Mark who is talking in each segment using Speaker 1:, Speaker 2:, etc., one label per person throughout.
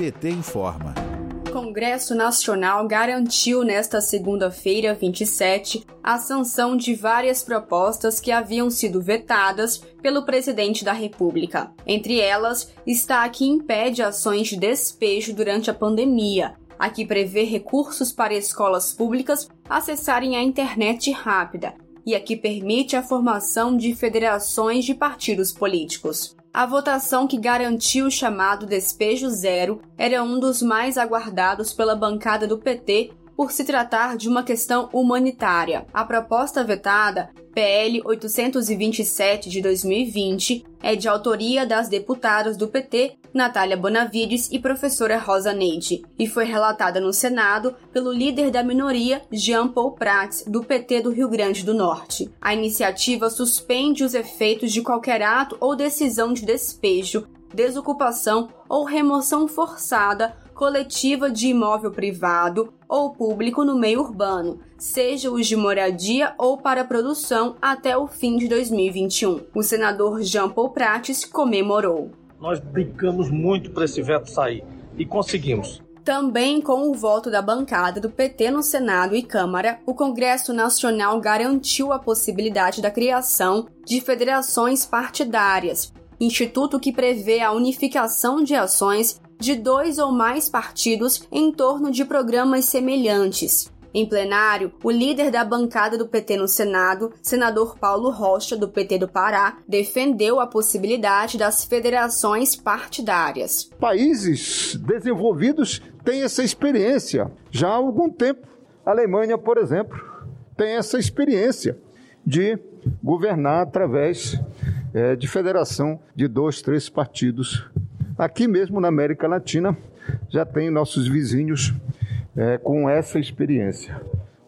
Speaker 1: PT informa.
Speaker 2: Congresso Nacional garantiu nesta segunda-feira, 27, a sanção de várias propostas que haviam sido vetadas pelo presidente da República. Entre elas está a que impede ações de despejo durante a pandemia, a que prevê recursos para escolas públicas acessarem a internet rápida e a que permite a formação de federações de partidos políticos. A votação que garantiu o chamado despejo zero era um dos mais aguardados pela bancada do PT por se tratar de uma questão humanitária. A proposta vetada, PL 827 de 2020, é de autoria das deputadas do PT Natália Bonavides e professora Rosa Neide, e foi relatada no Senado pelo líder da minoria, Jean Paul Prats, do PT do Rio Grande do Norte. A iniciativa suspende os efeitos de qualquer ato ou decisão de despejo, desocupação ou remoção forçada coletiva de imóvel privado ou público no meio urbano, seja os de moradia ou para produção até o fim de 2021. O senador Jean Paul Prates comemorou.
Speaker 3: Nós brincamos muito para esse veto sair e conseguimos.
Speaker 2: Também com o voto da bancada do PT no Senado e Câmara, o Congresso Nacional garantiu a possibilidade da criação de federações partidárias, instituto que prevê a unificação de ações de dois ou mais partidos em torno de programas semelhantes. Em plenário, o líder da bancada do PT no Senado, senador Paulo Rocha, do PT do Pará, defendeu a possibilidade das federações partidárias.
Speaker 4: Países desenvolvidos têm essa experiência já há algum tempo. A Alemanha, por exemplo, tem essa experiência de governar através é, de federação de dois, três partidos. Aqui mesmo na América Latina já tem nossos vizinhos é, com essa experiência.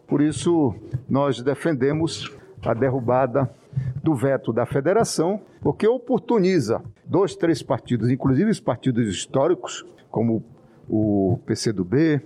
Speaker 4: Por isso, nós defendemos a derrubada do veto da federação, porque oportuniza dois, três partidos, inclusive os partidos históricos, como o PCdoB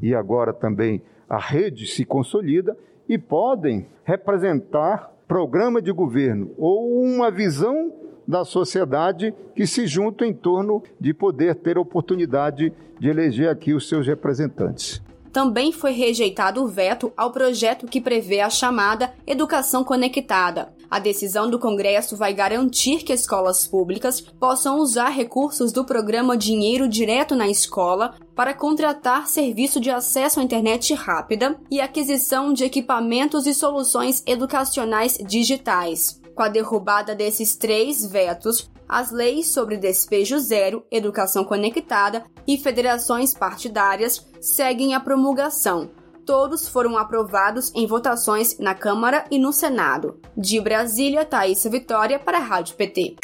Speaker 4: e agora também a rede se consolida e podem representar programa de governo ou uma visão da sociedade que se juntam em torno de poder ter oportunidade de eleger aqui os seus representantes.
Speaker 2: Também foi rejeitado o veto ao projeto que prevê a chamada Educação Conectada. A decisão do Congresso vai garantir que escolas públicas possam usar recursos do programa Dinheiro Direto na Escola para contratar serviço de acesso à internet rápida e aquisição de equipamentos e soluções educacionais digitais. Com a derrubada desses três vetos, as leis sobre despejo zero, educação conectada e federações partidárias seguem a promulgação. Todos foram aprovados em votações na Câmara e no Senado. De Brasília, Thaís Vitória para a Rádio PT.